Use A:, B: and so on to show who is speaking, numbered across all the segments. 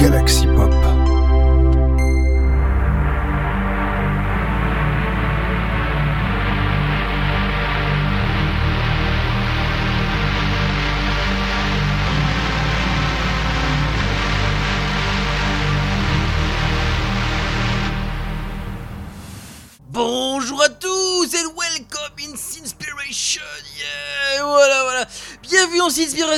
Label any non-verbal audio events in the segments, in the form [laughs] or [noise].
A: Galaxy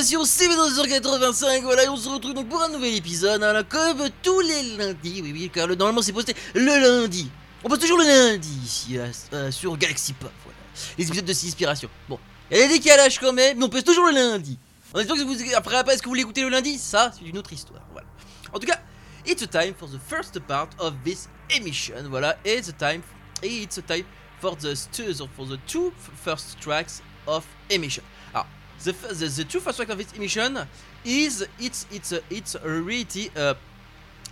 B: Sinspiration, c'est 1985, voilà, et on se retrouve donc pour un nouvel épisode, hein, comme tous les lundis, oui, oui, car le, normalement c'est posté le lundi. On poste toujours le lundi ici, euh, euh, sur Galaxy Pop, voilà. Les épisodes de Sinspiration. Bon, il y a des décalages quand même, mais on poste toujours le lundi. En espérant que vous, après, après, est-ce que vous voulez écouter le lundi? Ça, c'est une autre histoire, voilà. En tout cas, it's a time for the first part of this emission, voilà, it's a time it's a time for the for the two first tracks of emission. The, the, the two first tracks of this emission is it's it's a, it's really uh,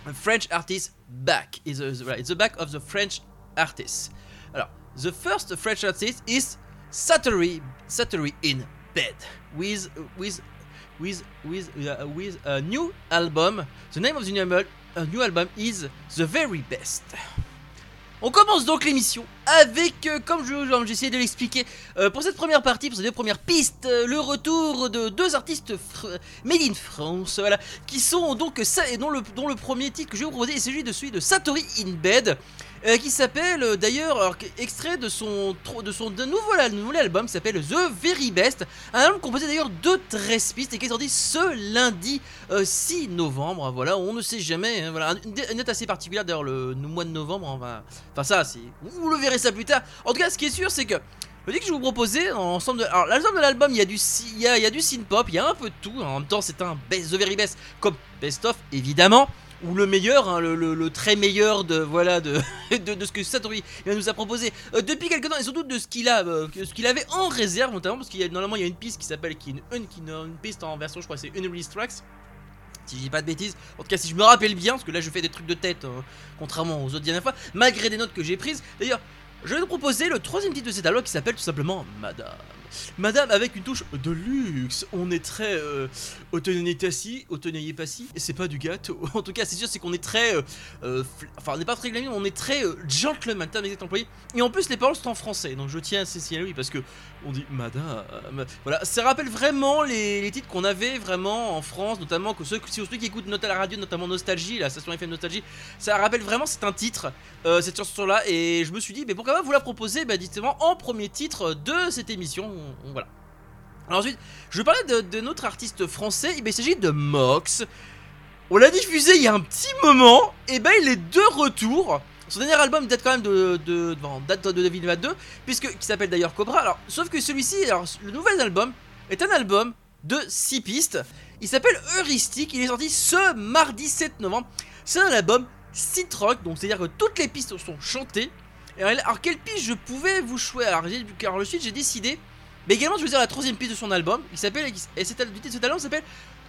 B: a French artist back is a, it's the back of the French artist. Alors, the first French artist is Satori Satori in bed with with with with uh, with a new album. The name of the new album, a new album is the very best. On commence donc l'émission avec, euh, comme je- essayé de l'expliquer euh, pour cette première partie, pour ces deux premières pistes, euh, le retour de deux artistes made in France, qui sont donc ça et dont le, dont le premier titre que je vais vous proposer est celui de celui de Satori in Bed, euh, qui s'appelle euh, d'ailleurs extrait de son de son de nouveau, nouvel album qui s'appelle The Very Best, un album composé d'ailleurs de 13 pistes et qui est sorti ce lundi euh, 6 novembre. Voilà, on ne sait jamais. hein, voilà, une, date assez particulière d'ailleurs le, mois de novembre. va- Enfin ça, c'est vous le verrez ça plus tard. En tout cas, ce qui est sûr, c'est que le que je vous proposer, dans l'ensemble de, de l'album, il y a du, il y a, il y a du synth pop, il y a un peu de tout. En même temps, c'est un best, the very best, comme best of évidemment, ou le meilleur, hein, le, très meilleur de voilà de, [laughs] de, ce que Satori nous a proposé euh, depuis quelques temps et surtout de ce qu'il a, euh, ce qu'il avait en réserve notamment parce qu'il y a normalement il y a une piste qui s'appelle qui une, piste en version, je crois, c'est Unreleased Tracks. Si je dis pas de bêtises, en tout cas si je me rappelle bien, parce que là je fais des trucs de tête, hein, contrairement aux autres dernières fois, malgré des notes que j'ai prises. D'ailleurs, je vais vous proposer le troisième titre de cet album qui s'appelle tout simplement Madame. Madame avec une touche de luxe. On est très euh, passi, et c'est pas du gâteau. [laughs] En tout cas, c'est sûr, c'est qu'on est très, euh, euh, enfin, on n'est pas très glammy, on est très euh, gentleman, terme exact employé. Et en plus, les paroles sont en français, donc je tiens à signaler oui parce que on dit Madame. Voilà, ça rappelle vraiment les, les titres qu'on avait vraiment en France, notamment que ceux, ceux qui écoutent Note à la radio, notamment Nostalgie, la station FM Nostalgie, ça rappelle vraiment, c'est un titre, euh, cette chanson-là, et je me suis dit, mais pourquoi pas vous la proposer, bah, dites-moi, en premier titre de cette émission, on- on- voilà. Alors ensuite, je vais parler de, de notre artiste français, il s'agit de Mox. On l'a diffusé il y a un petit moment, et ben il est de retour. Son dernier album date quand même de, date de 2022, puisque qui s'appelle d'ailleurs Cobra. Alors, sauf que celui-ci, alors le nouvel album est un album de 6 pistes. Il s'appelle Heuristique. Il est sorti ce mardi 7 novembre. C'est un album synth rock, donc c'est-à-dire que toutes les pistes sont chantées. Alors, quelle piste je pouvais vous choisir? Alors, alors ensuite j'ai décidé, mais également de choisir la troisième piste de son album. Il s'appelle et cet, al- le titre de cet album s'appelle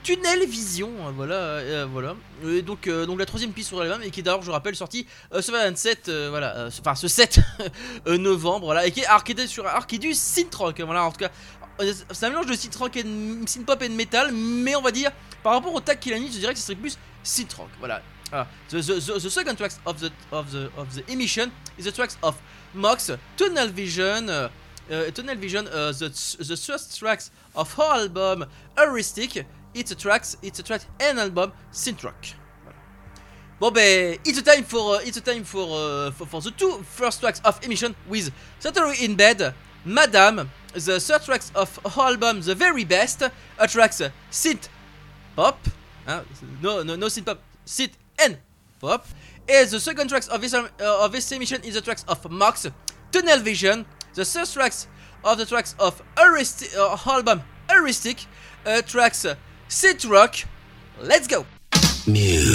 B: Tunnel Vision. euh, Voilà, euh, voilà. Et donc, euh, donc la troisième piste sur l'album et qui est d'ailleurs, je rappelle, sortie euh, ce 27, euh, voilà, euh, enfin ce 7 [laughs] euh, novembre, voilà, et qui est, était sur, rock, hein, voilà, en tout cas. euh, C'est un mélange de synth rock et de synth pop et de metal, mais on va dire par rapport au tag qu'il a mis, je dirais que ce serait plus synth rock. Voilà. The, the, the, second tracks of the of the of the emission is the tracks of Mox, Tunnel Vision, Tunnel Vision, the the first tracks of her album Heuristic. It's a tracks, it's a track and album synth rock. Bon ben, it's a time for uh, it's a time for, uh, for for the two first tracks of emission with Satori in bed, Madame, the third tracks of album The Very Best, a tracks synth pop, no no no synth pop, synth and pop. And the second tracks of this, uh, of this emission is the tracks of Mox, Tunnel Vision, the third tracks of the tracks of Heuristic, uh, album Heuristic, uh, tracks uh, Synth Rock. Let's go!
C: Thank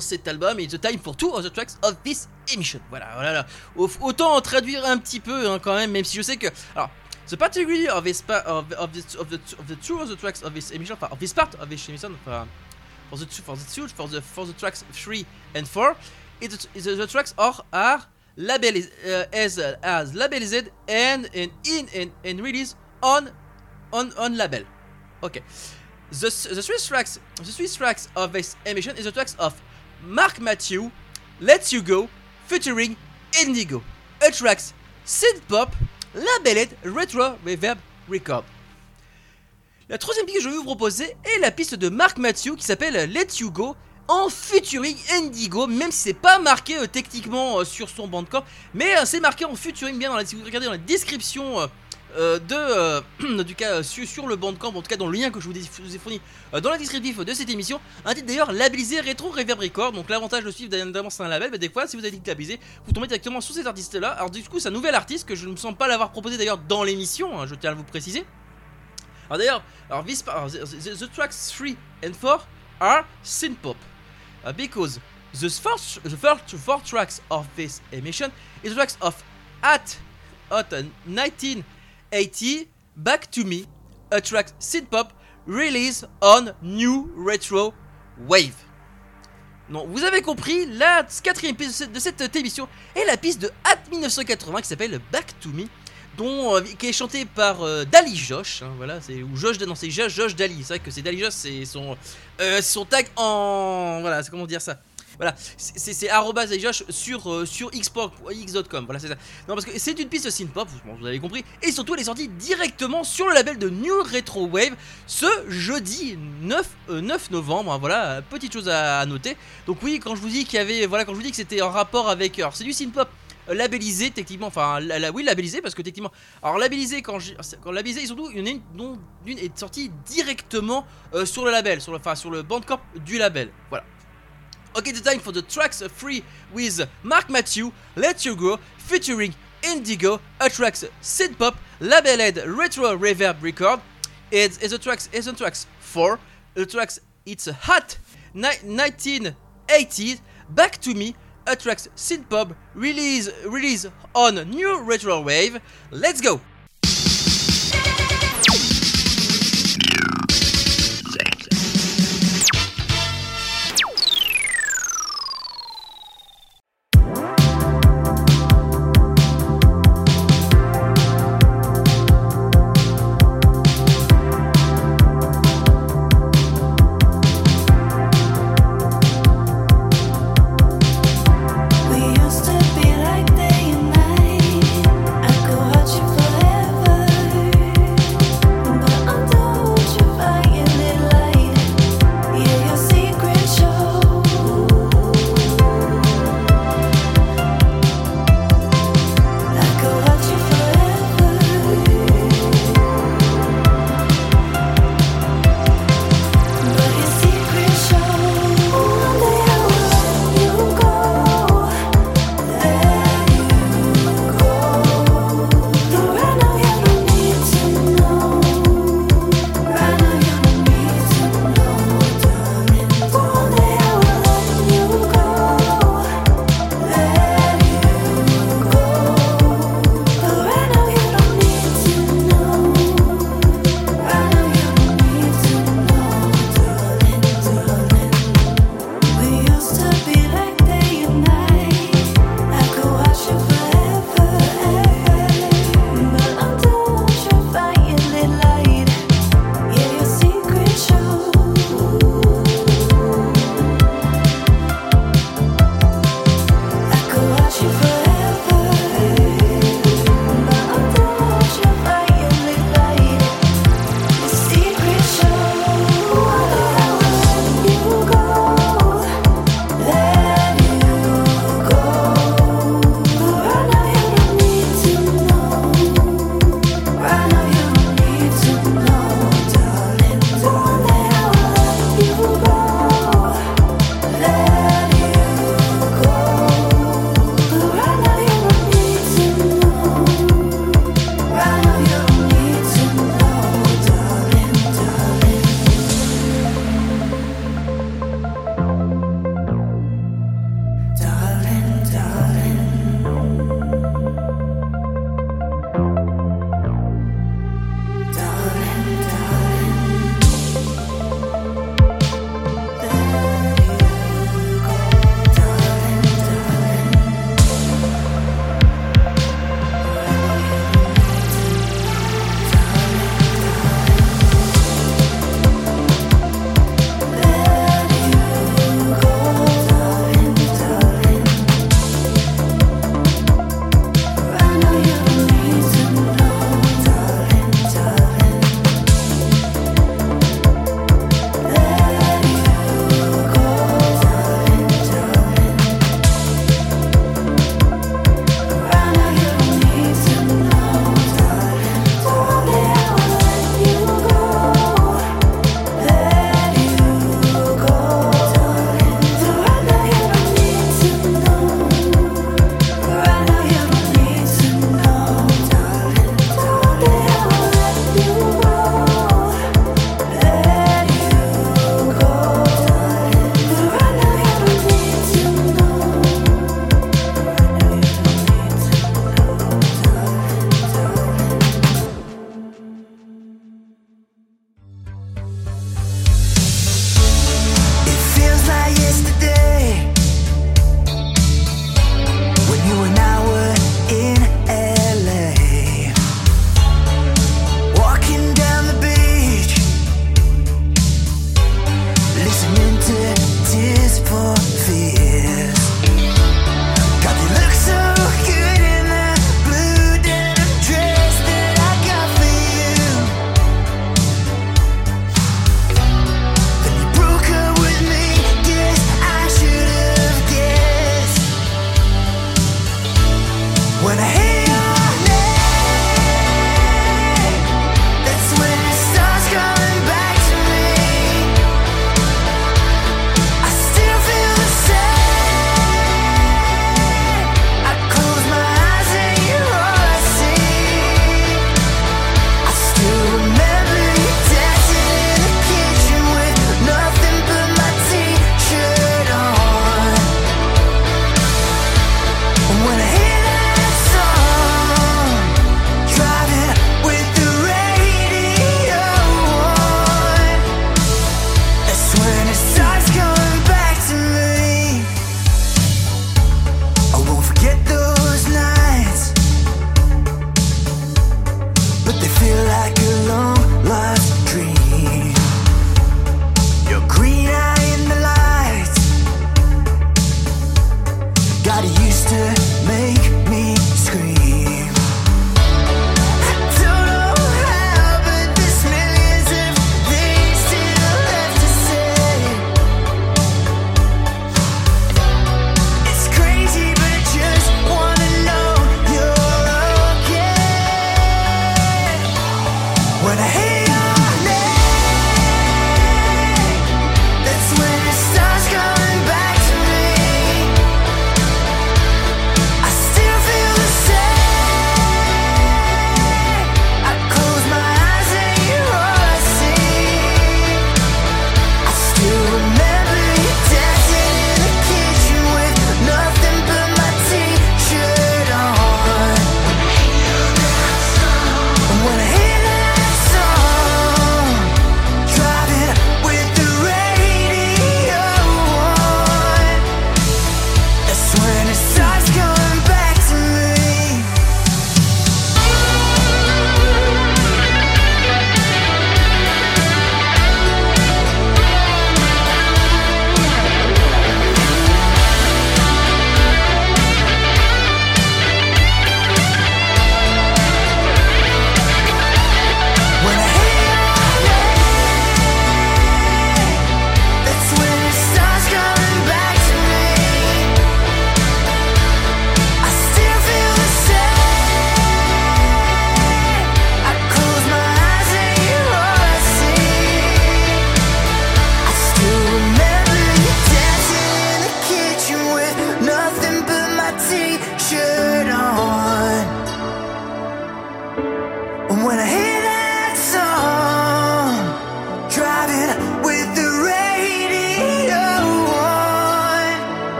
B: cet album, It's the time for two of the tracks of this emission. Voilà, voilà. Autant traduire un petit peu hein, quand même, même si je sais que. Alors, the particularity of this part of, of, the, of, the, of the two of the tracks of this emission, of this part of this emission, for the two, for the two, for the for the tracks three and four, it, it, the, the tracks are are labelized uh, as as labelized and in and, and released on on on label. Okay. The, the three tracks the three tracks of this emission is the tracks of Mark Matthew, Let You Go, featuring Indigo. A tracks synth pop, labeled retro reverb record. La troisième piste que je vais vous proposer est la piste de Mark Matthew qui s'appelle Let You Go en featuring Indigo, même si c'est pas marqué euh, techniquement euh, sur son bandcamp, mais euh, c'est marqué en featuring bien dans la, si vous regardez dans la description euh, de, euh, [clears throat] du cas euh, sur, sur le bandcamp, en tout cas dans le lien que je vous, ai fourni dans la descriptif de cette émission. Un titre d'ailleurs labellisé Retro Reverb Record. Donc l'avantage de suivre notamment c'est un label, mais des fois si vous avez dit labellisé, vous tombez directement sur cet artiste là. Alors du coup c'est un nouvel artiste que je ne me sens pas l'avoir proposé d'ailleurs dans l'émission, hein, je tiens à vous préciser. Alors d'ailleurs, alors, the, tracks 3 and 4 are synth-pop. Because the first, the first four tracks of this emission is the tracks of At, Hot 19 80 Back to Me, a track synth-pop release on New Retro Wave. Non, vous avez compris, la quatrième piste de cette émission est la piste de At 1980 qui s'appelle Back to Me, dont, euh, qui est chantée par euh, Dali Josh. Hein, voilà, c'est ou Josh, non, c'est Josh, Josh Dali. C'est vrai que c'est Dali Josh, c'est son, euh, son tag en. Voilà, c'est comment dire ça? Voilà, c'est Josh sur euh, sur x.com, voilà c'est ça. Non parce que c'est une piste synth-pop, vous avez compris, et surtout elle est sortie directement sur le label de New Retro Wave ce jeudi 9, euh, 9 novembre, hein, voilà, petite chose à, noter. Donc oui, quand je vous dis qu'il y avait, voilà, quand je vous dis que c'était en rapport avec, alors c'est du synth-pop euh, labellisé techniquement, enfin la, oui labellisé parce que techniquement, alors labellisé quand, j'ai- quand labellisé et surtout il y en a une dont d'une est sortie directement euh, sur le label, sur le, enfin sur le bandcamp du label, voilà. Okay, the time for the tracks free with Mark Matthew, Let You Go, featuring Indigo, a tracks synth pop, labeled retro reverb record. It's, it's tracks, it's the tracks four, the tracks it's hot ni- 1980s, back to me, a tracks synth pop, release release on new retro wave. Let's go.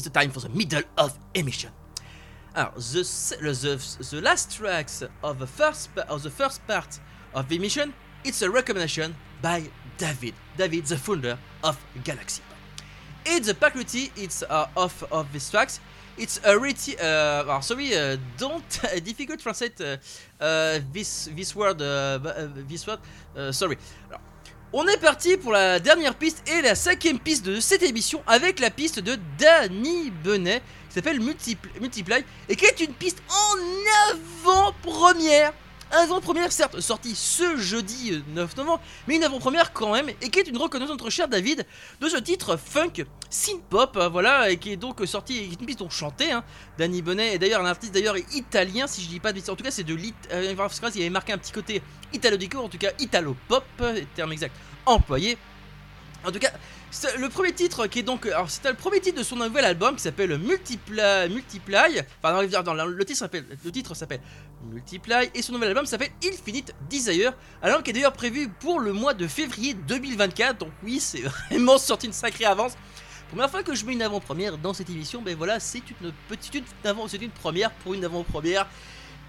B: It's the time for the middle of emission. Alors, the, the, the last tracks of the first of the first part of emission, it's a recommendation by David, David, the founder of Galaxy. It's the peculiarity it's uh, of of these tracks. It's a really, uh, sorry, uh, don't [laughs] difficult to translate uh, uh, this this word, uh, this word. sorry. Alors, on est parti pour la dernière piste et la cinquième piste de cette émission avec la piste de Danny Benet qui s'appelle Multiply et qui est une piste en avant-première. Avant-première, certes, sortie ce jeudi 9 euh, novembre, mais une avant-première quand même, et qui est une reconnaissance notre cher David de ce titre funk synth pop, euh, voilà, et qui est donc sorti, une piste chantait hein, Danny Benet, et d'ailleurs un artiste d'ailleurs italien, si je dis pas de bêtises, en tout cas c'est de l'it, euh, il avait marqué un petit côté italo-déco, en tout cas italo-pop, terme exact employé. En tout cas, le premier titre qui est donc. Alors, c'était le premier titre de son nouvel album qui s'appelle Multiply. Multiply. Enfin, dans, le titre s'appelle le titre s'appelle Multiply et son nouvel album s'appelle Infinite Desire. Album qui est d'ailleurs prévu pour le mois de février 2024. Donc, oui, c'est [laughs] vraiment sorti une sacrée avance. Première fois que je mets une avant-première dans cette émission, ben voilà, c'est une petite avant, c'est une première pour une avant-première.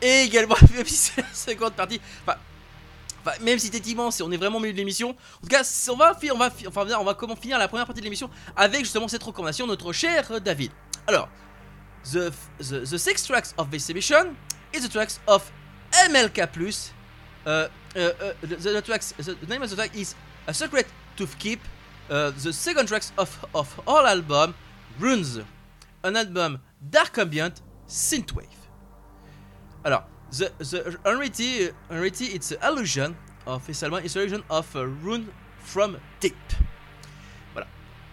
B: Et également, [laughs] la seconde partie. Enfin, même si techniquement on est vraiment au milieu de l'émission. En tout cas, on va, on va, enfin, on va comment finir la première partie de l'émission avec justement cette recommandation notre cher David. Alors, the, the, six tracks of this emission is the tracks of MLK+. Uh, uh, uh, the, tracks, the name of the track is A Secret to Keep. The second tracks of, of all album, Runes, an album dark ambient synthwave. Alors, The, the unreality, it's an illusion of it's illusion of a rune from deep. Voilà.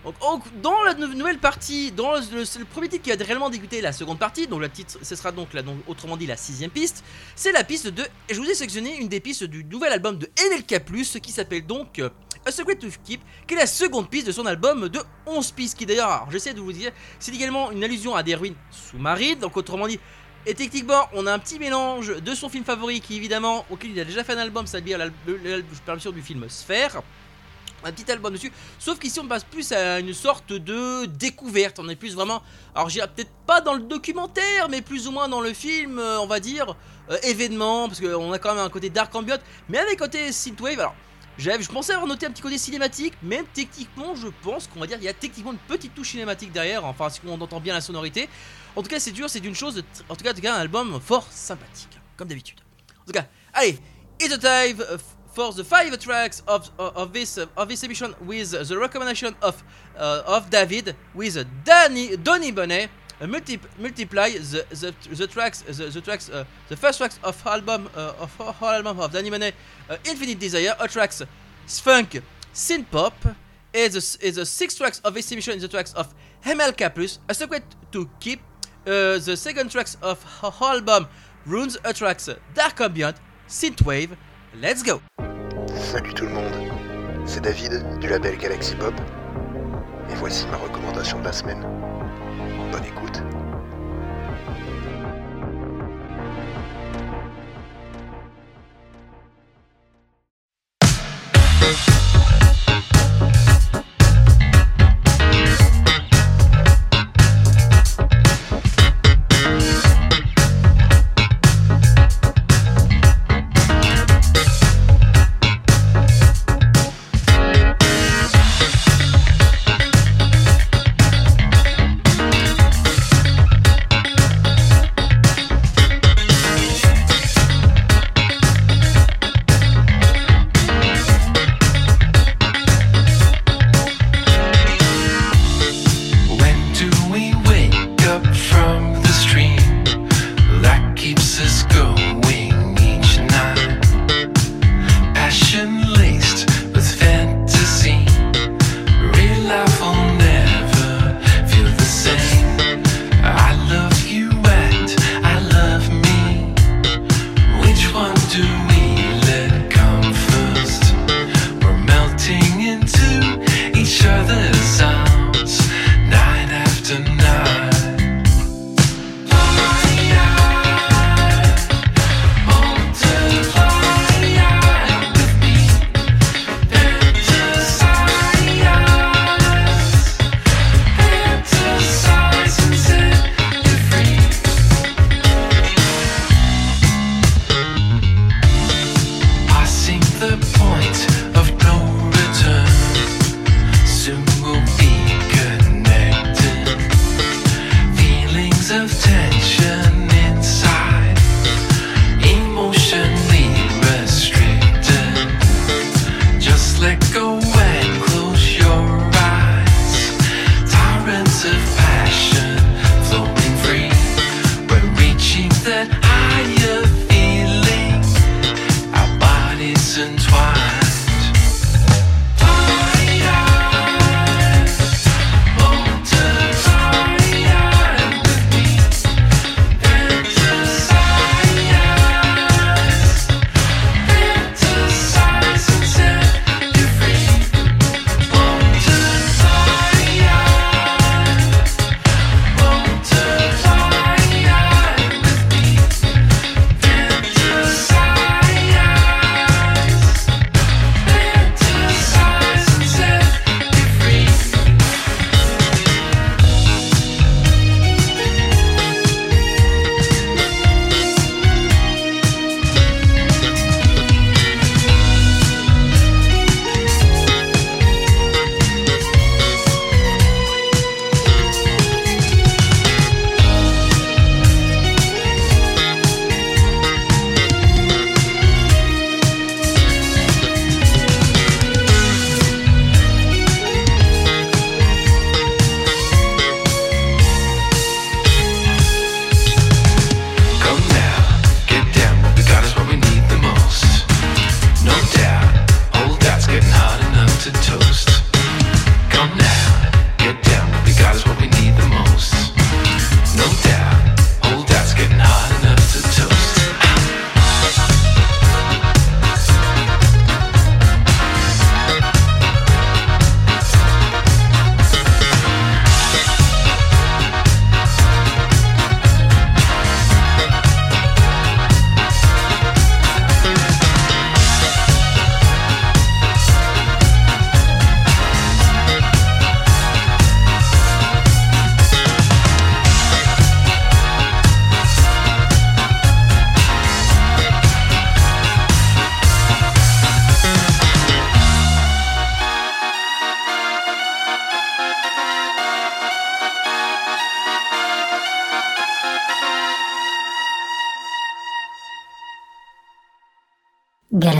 B: Donc, dans la nouvelle partie, dans le, premier titre qui a réellement débuté la seconde partie, donc le titre, ce sera donc, la, donc autrement dit la sixième piste, c'est la piste de, et je vous ai sélectionné une des pistes du nouvel album de NLK+, qui s'appelle donc euh, A Secret to Keep, qui est la seconde piste de son album de 11 pistes, qui d'ailleurs, j'essaie de vous dire, c'est également une allusion à des ruines sous-marines, donc autrement dit, et techniquement, on a un petit mélange de son film favori qui évidemment, auquel il a déjà fait un album, c'est-à-dire l'album du film Sphère. Un petit album dessus, sauf qu'ici on passe plus à une sorte de découverte. On est plus vraiment, alors j'irai peut-être pas dans le documentaire, mais plus ou moins dans le film, euh, on va dire, euh, événement, parce qu'on a quand même un côté dark ambient, mais avec côté synthwave. Alors, je pensais avoir noté un petit côté cinématique, même techniquement, je pense qu'on va dire il y a techniquement une petite touche cinématique derrière, enfin si on entend bien la sonorité. En tout cas, c'est dur, c'est d'une chose, en tout cas, un album fort sympathique, comme d'habitude. En tout cas, allez, it's the time for the five tracks of, of, this, of this with the recommendation of, uh, of David with Danny, Donny Bonnet. Multi, multiply the, the, the tracks the, the tracks uh, the first tracks of album uh, of whole album of Danny Monet uh, Infinite Desire a tracks funk synth pop and the, six tracks of this emission is the tracks of MLK a secret to keep uh, the second tracks of whole album Runes a tracks dark ambient synthwave let's go.
C: Salut tout le monde c'est David du label Galaxy Pop et voici ma recommandation de la semaine
D: gut.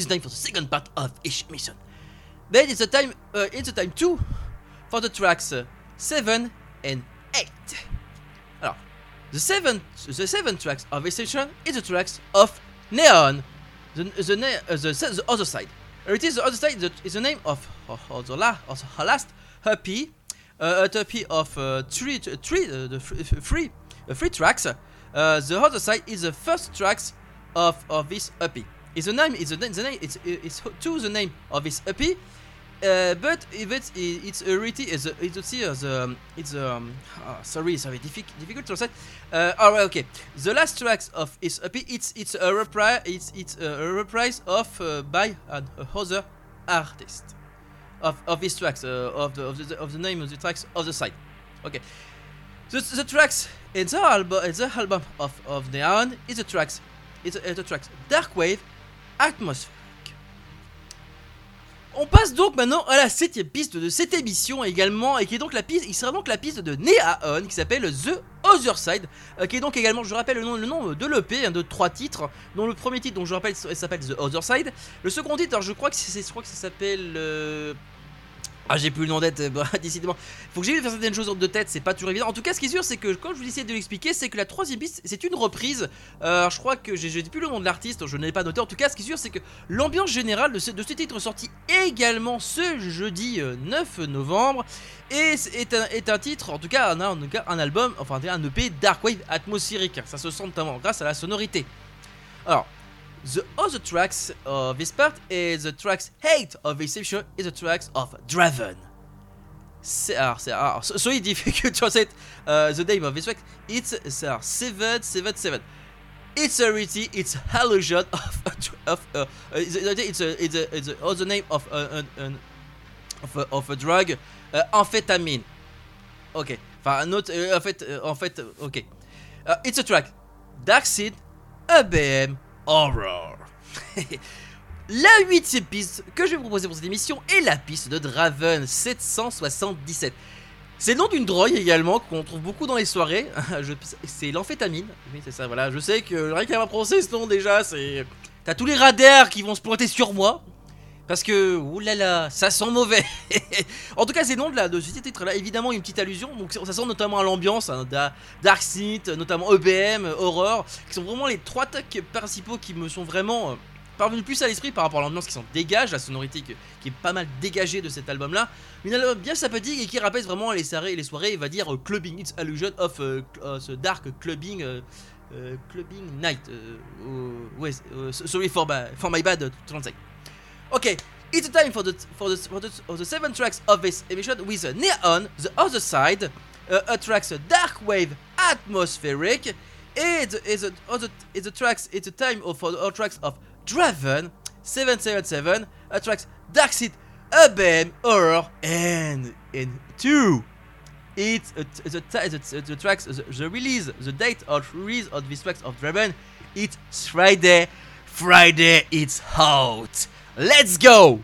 D: is
B: name for the second part of each mission. Then it's the time, uh, it's the time 2 for the tracks uh, 7 and 8. Alors, the seven, the seven tracks of this mission is the tracks of Neon, the, the, na- uh, the, the other side. Uh, It is the other side that is the name of, of, the, last happy, uh, a happy of uh, three, three, uh, the three, uh, three tracks. Uh, the other side is the first tracks of, of this happy. It's the name, it's the, the name, it's, it's to the name of this happy. Uh, but if it's it's a reality is a, it's a um, it's um ah, sorry sorry difficult difficult to say. Uh, alright okay. The last tracks of is EP it's it's a reprise it's it's a reprise of uh, by an other artist. Of of these tracks uh, of the of the of the name of the tracks of the site okay. The, the tracks in the album in the album of of Neon is the tracks it's it's the tracks Dark Wave Atmosphere on passe donc maintenant à la septième piste de cette émission également, et qui est donc la piste, il sera donc la piste de Neaon, qui s'appelle The Other Side, euh, qui est donc également, je rappelle le nom, de l'EP, hein, de trois titres, dont le premier titre, je rappelle, s'appelle The Other Side. Le second titre, alors je crois que c'est, je que ça s'appelle, euh, ah j'ai plus le nom d'être, bah, [laughs] décidément, faut que j'aille faire certaines choses de tête, c'est pas toujours évident. En tout cas, ce qui est sûr, c'est que quand je vous essayer de l'expliquer, c'est que la troisième piste, c'est une reprise. Euh, je crois que j'ai, plus le nom de l'artiste, je ne l'ai pas noté. En tout cas, ce qui est sûr, c'est que l'ambiance générale de ce, titre sorti également ce jeudi euh, 9 novembre est, est, un, est un titre, en tout cas un, en tout cas, un album, enfin un EP Dark Wave atmosphérique. Ça se sent notamment grâce à la sonorité. Alors, the other tracks of this part is the tracks 8 of section is the tracks of Draven. C'est alors, so, so it's difficult to translate uh, the name of this track. It's c'est alors, 777. It's a reality, it's hallusion of of uh, uh, it's a it's a it's a, it's other name of an, an of a, of a drug, uh, amphétamine. Ok. Enfin euh, en fait euh, en fait euh, ok. Uh, it's a track. Dark Seed, ABM, Horror. [laughs] la huitième piste que je vais vous proposer pour cette émission est la piste de Draven 777. C'est le nom d'une drogue également qu'on trouve beaucoup dans les soirées. [laughs] C'est l'amphétamine. Oui, c'est ça, voilà. Je sais que rien qu'à m'a prononcer ce nom déjà, c'est. T'as tous les radars qui vont se pointer sur moi. Parce que, oulala, ça sent mauvais. [laughs] en tout cas, c'est le nom de, la, ce titre-là. Évidemment, une petite allusion. Donc, ça sent notamment à l'ambiance, hein, da- Dark Seed, notamment EBM, Horror, qui sont vraiment les trois tacs principaux qui me sont vraiment euh, parvenus plus à l'esprit par rapport à l'ambiance qui s'en dégage, la sonorité qui est pas mal dégagée de cet album-là. Une album bien sympathique et qui rappelle vraiment les soirées, les soirées, va dire euh, clubbing, it's illusion of ce dark clubbing, clubbing night. sorry for my, for my bad, uh, to translate. Okay, it's time for the for the for the, for the seven tracks of this emission with uh, Neon, the other side, uh, a tracks uh, dark wave atmospheric, and is a other is the tracks it's a time of for the tracks of Draven 777, a tracks Dark Seed, ABM, Horror, and and two. It's the, the, the, the tracks, the, the release, the date of release of these tracks of Draven, it's Friday. Friday, it's out. Let's go!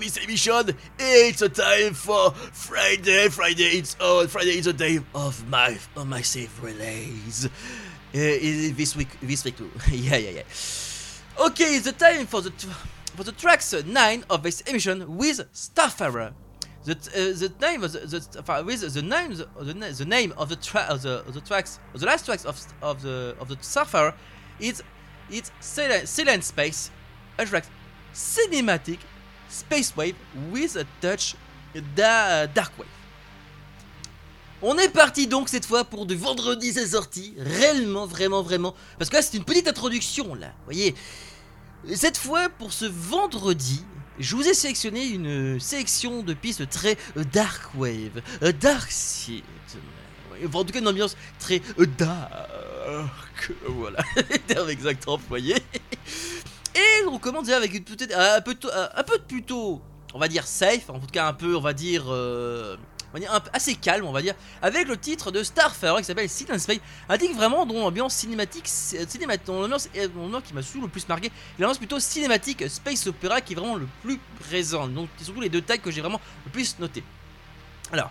E: This
B: emission. It's a time for Friday. Friday, it's oh, Friday is a day of my of my safe release. Uh, this week, this week too. [laughs] yeah, yeah, yeah. Okay, it's the time for the for the tracks nine of this emission with Starfarer. The, uh, the name of the, the uh, with the name the, the, na- the name of the tra- of the of the tracks of the last tracks of of the of the Starfarer is it's silent, silent space a track cinematic space wave with a touch da, dark wave. On est parti donc cette fois pour du vendredi c'est sorti, réellement, vraiment, vraiment. Parce que là c'est une petite introduction là, voyez. Cette fois pour ce vendredi, je vous ai sélectionné une sélection de pistes très euh, dark wave, euh, dark enfin, en tout cas une ambiance très euh, dark. Voilà, [laughs] les termes exacts employés. Et on commence déjà avec une peut-être un peu un peu plutôt, on va dire safe, en tout cas un peu, on va dire, euh, assez calme, on va dire, avec le titre de Starfarer qui s'appelle Silent Space, un titre vraiment dont l'ambiance cinématique, cinématique, dont l'ambiance qui m'a surtout le plus marqué, l'ambiance plutôt cinématique space opéra qui est vraiment le plus présent. Donc c'est surtout les deux tags que j'ai vraiment le plus noté. Alors.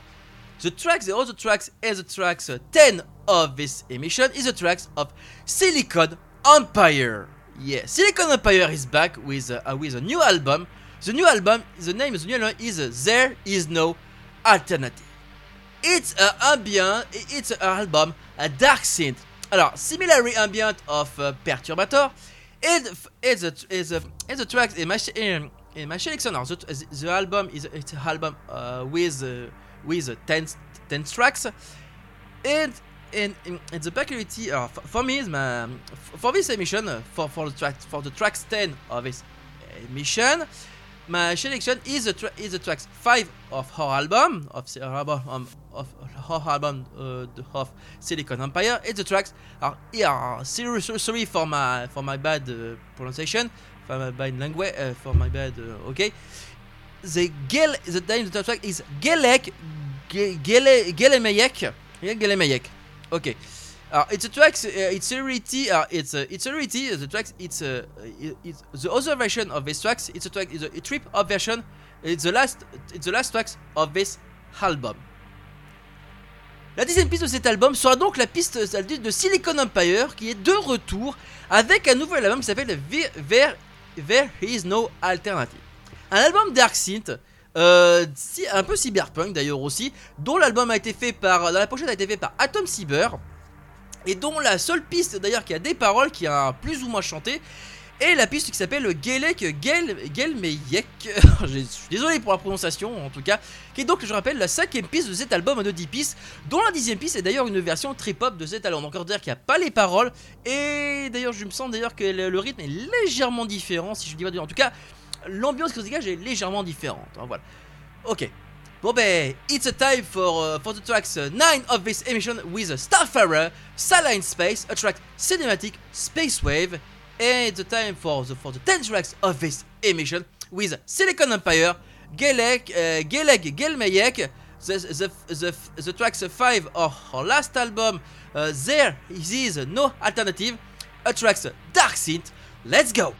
B: The tracks, the other tracks, and the tracks uh, 10 of this emission is the tracks of Silicon Empire. Yeah, Silicon Empire is back with uh, uh, with a new album. The new album, the name of the new album is uh, There Is No Alternative. It's a ambient, it's an album, a dark synth. Alors, similarly ambient of uh, Perturbator, and it's a is a is a track in my in, in my selection. now, The, the album is it's an album uh, with uh, with uh, 10, 10 tracks, and and, and, and the peculiarity uh, for me is my for this emission uh, for for the track for the tracks 10 of this emission my selection is the tra- is the tracks five of her album of the album um, of her album uh, of Silicon Empire. It's the tracks are yeah. Sorry, for my for my bad uh, pronunciation, for my bad language, uh, for my bad. Uh, okay, the Gel the name of the track is Gelek Ge- Gele Gelemeyek. Gelemeyek. Okay. Uh, it's a tracks. Uh, it's a rarity. Uh, it's it's a rarity. uh, The tracks. It's the other version of this tracks. It's a track. It's a, trip up version. It's the last. It's the last tracks of this album. La dixième piste de cet album sera donc la piste de Silicon Empire qui est de retour avec un nouvel album qui s'appelle There, There Is No Alternative. Un album Dark Synth, euh, un peu cyberpunk d'ailleurs aussi, dont l'album a été fait par, dans la pochette a été fait par Atom Cyber, et dont la seule piste d'ailleurs qui a des paroles, qui a plus ou moins chanté, est la piste qui s'appelle Gelek Gel, Gelmeyek, [laughs] je suis désolé pour la prononciation en tout cas, qui est donc, je rappelle, la cinquième piste de cet album de 10 pistes, dont la dixième piste est d'ailleurs une version très pop de cet album. Encore dire qu'il n'y a pas les paroles, et d'ailleurs, je me sens d'ailleurs que le, le rythme est légèrement différent, si je dis pas de... En tout cas, l'ambiance qui se dégage est légèrement différente. hein, voilà. Ok. Bon ben, it's a time for, uh, for the tracks 9 of this emission with Starfarer, Saline Space, a track cinematic Space Wave, and a time for the, for the 10 tracks of this emission with Silicon Empire, Gelek, uh, Geleg Gelmeyek, the, the, the, the tracks 5 of our last album, uh, There Is No Alternative, a tracks Dark Synth, let's go!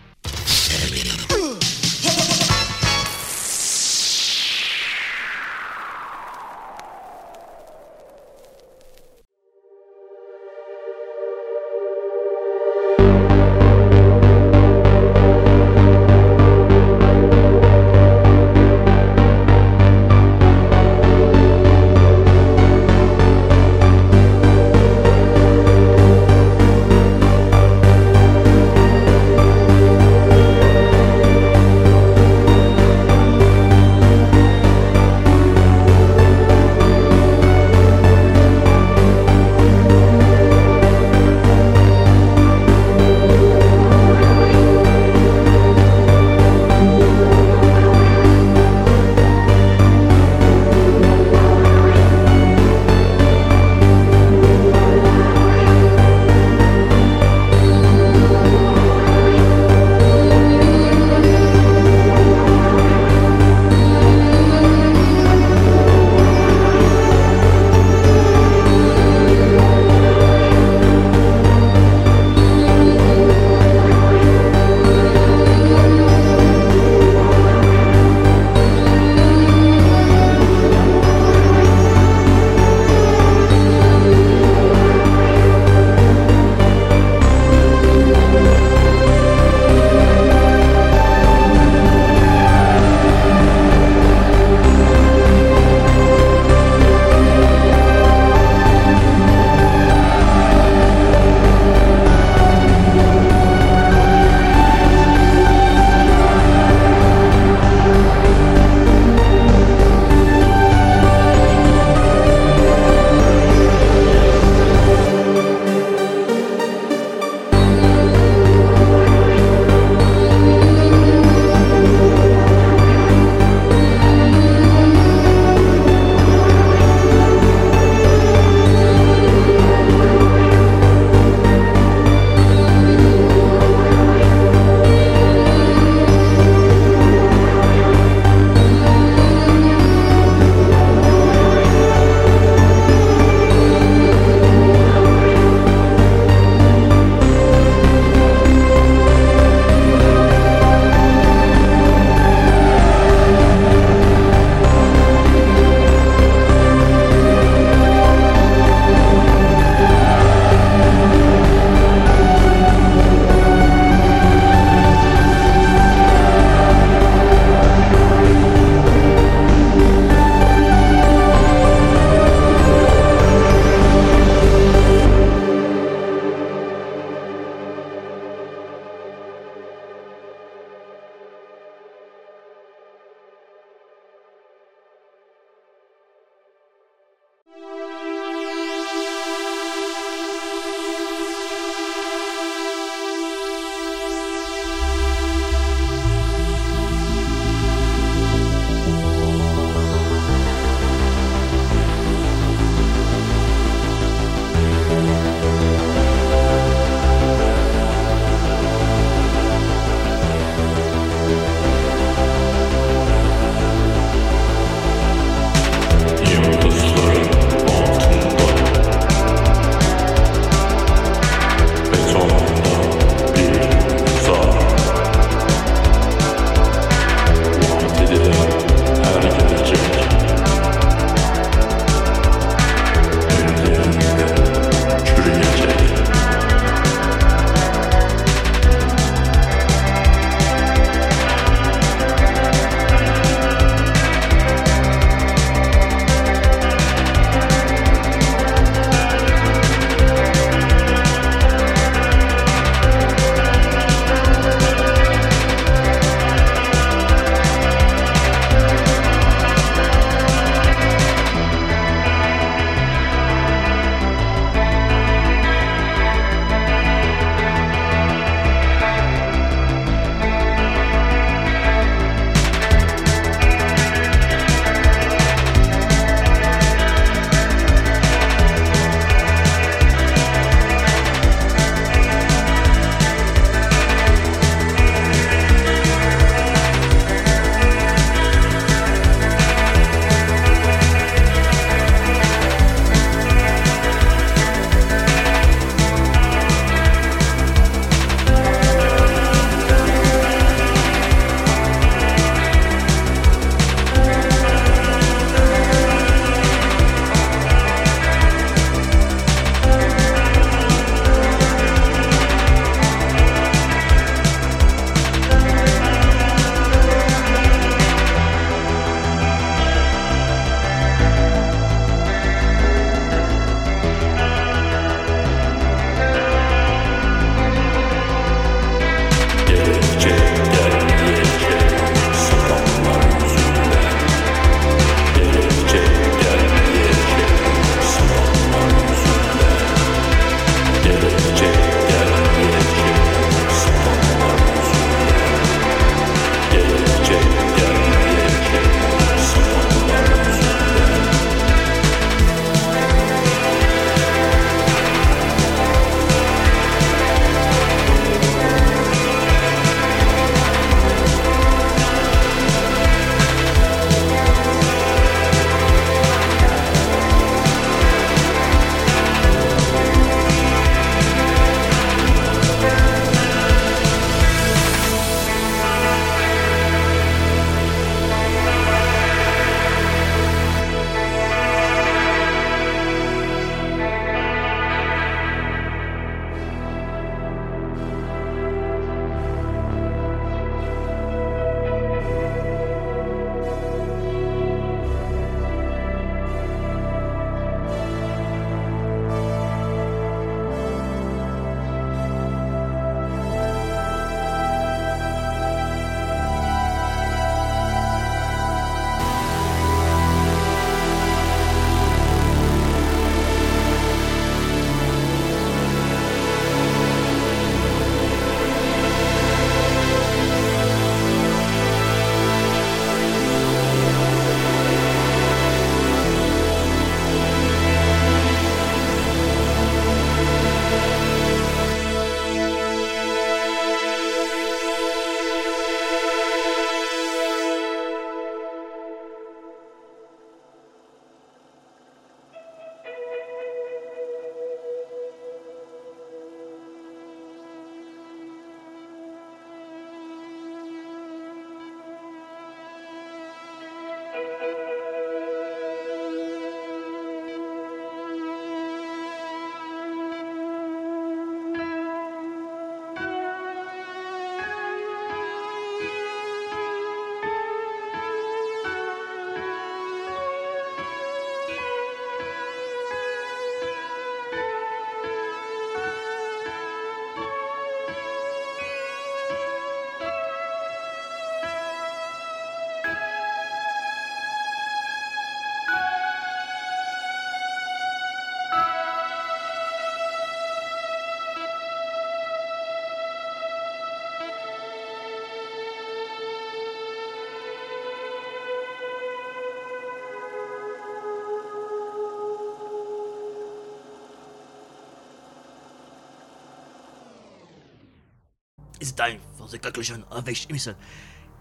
B: It's time for the conclusion of this emission.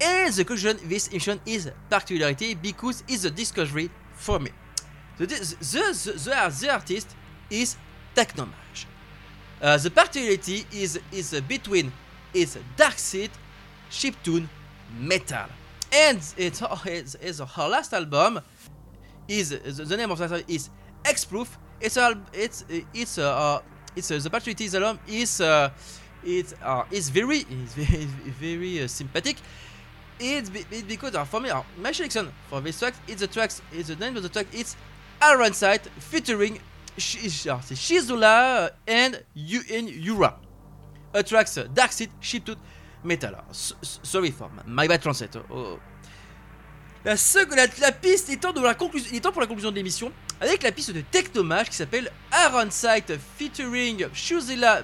B: And the conclusion of this emission is particularity because it's a discovery for me. The, the, the, the, artist is Technomage. Uh, the particularity is, is between its dark seed, chiptune, metal. And it's, it's, her last album is the, name of the album is X Proof. It's it's it's uh, it's uh, the particularity album is very it's very very uh, sympathetic. It's, be, it's because uh, for me my selection for this track it's the tracks it's the name of the track it's Iron Sight featuring Shizula and U and Yura. A tracks uh, Dark Seed, Chiptune, Metal. Sorry for my bad translate. Oh. La, seconde, la, la piste étant, la conclusion, temps pour la conclusion de l'émission avec la piste de Technomage qui s'appelle Iron Sight featuring Shuzilla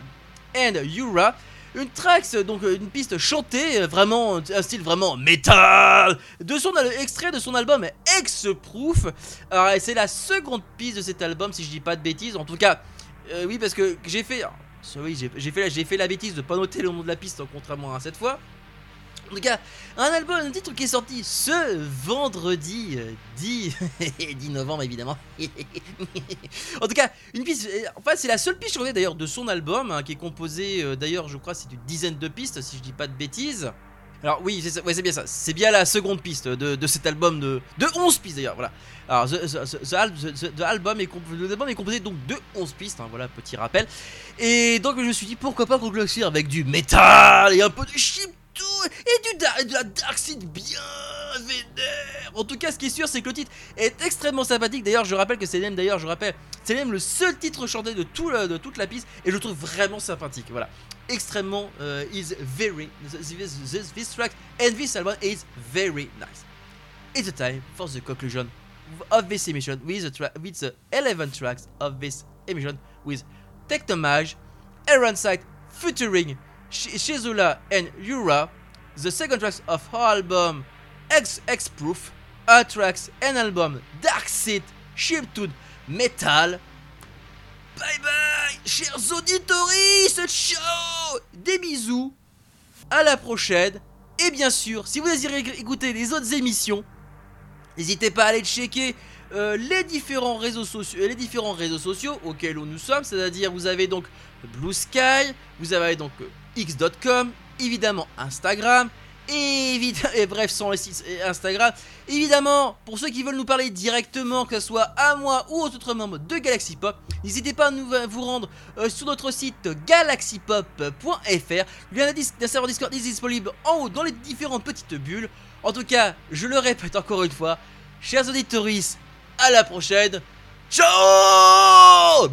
B: and Yura. Une tracks, donc euh, une piste chantée, euh, vraiment un style vraiment métal, de son extrait de son album X-Proof. Alors et c'est la seconde piste de cet album si je dis pas de bêtises. En tout cas, euh, oui parce que j'ai fait, alors, sorry, j'ai fait, fait la bêtise de pas noter le nom de la piste contrairement à cette fois. En tout cas, un album, un titre qui est sorti ce vendredi euh, 10, 10 [laughs] novembre évidemment. [laughs] en tout cas, une piste. euh, Enfin, c'est la seule piste journée d'ailleurs de son album, hein, qui est composé euh, d'ailleurs, je crois, c'est d'une dizaine de pistes, si je dis pas de bêtises. Alors oui, c'est bien ça. C'est bien la seconde piste de, cet album de, de 11 pistes d'ailleurs. Voilà. Alors, the album est composé donc de 11 pistes. hein, voilà, petit rappel. Et donc je me suis dit pourquoi pas conclure avec du métal et un peu de et du la dark seed bien vénère. En tout cas, ce qui est sûr, c'est que le titre est extrêmement sympathique. D'ailleurs, je rappelle que c'est même d'ailleurs, je rappelle, c'est même le seul titre chanté de, toute la piste et je le trouve vraiment sympathique. Voilà, extrêmement uh, is very this, track and this album is very nice. It's a time for the conclusion of this emission with the, tra- with the 11 tracks of this emission with Technomage, Aaron Sight featuring Sh- Shizula and Yura, the second tracks of her album X X Proof, her tracks and album Dark Chiptune, Metal. Bye bye, chers auditories, ciao Des bisous, à la prochaine, et bien sûr, si vous désirez écouter les autres émissions, N'hésitez pas à aller checker euh, les différents réseaux sociaux, les différents réseaux sociaux auxquels nous sommes, c'est-à-dire vous avez donc Blue Sky, vous avez donc euh, x.com, évidemment Instagram, et, évid- et bref sans les sites Instagram. Évidemment, pour ceux qui veulent nous parler directement, que ce soit à moi ou aux autres membres de Galaxy Pop, n'hésitez pas à nous, vous rendre euh, sur notre site galaxypop.fr. Le lien d'un serveur Discord est disponible en haut dans les différentes petites bulles. En tout cas, je le répète encore une fois, chers auditoris, à la prochaine. Ciao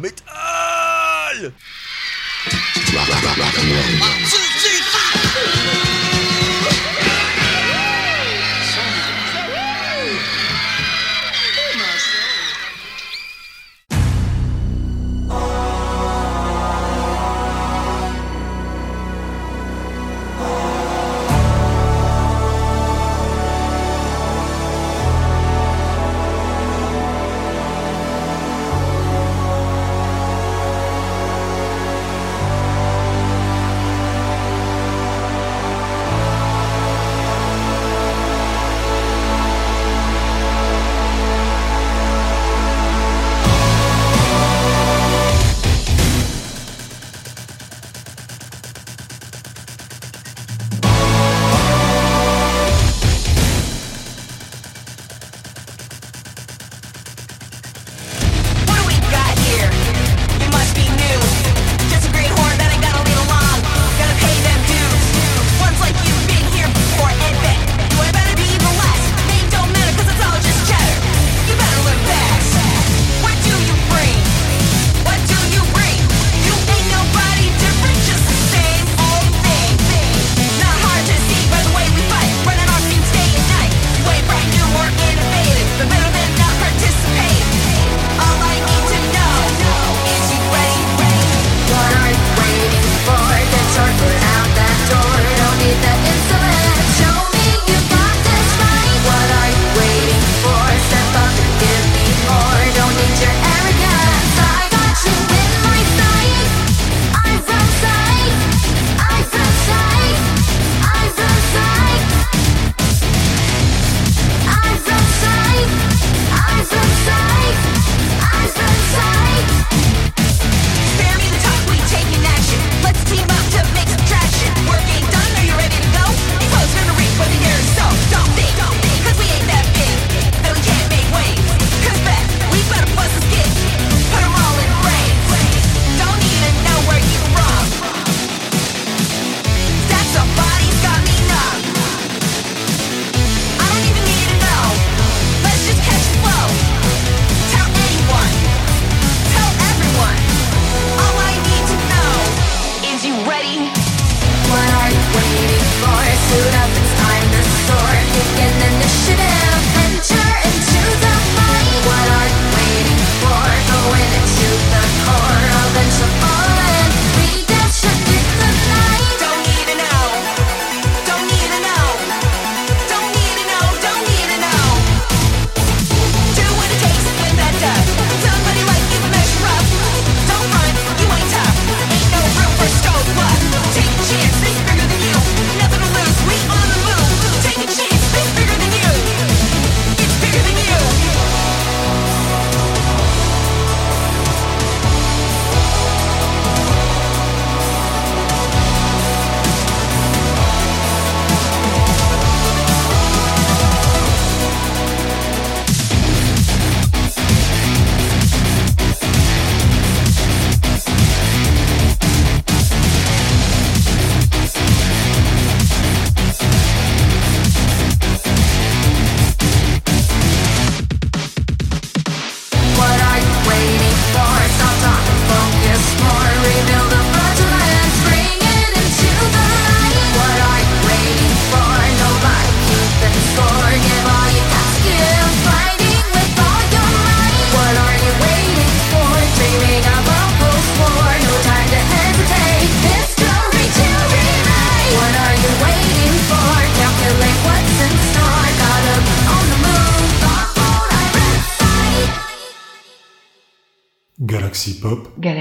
B: Métal
F: Thank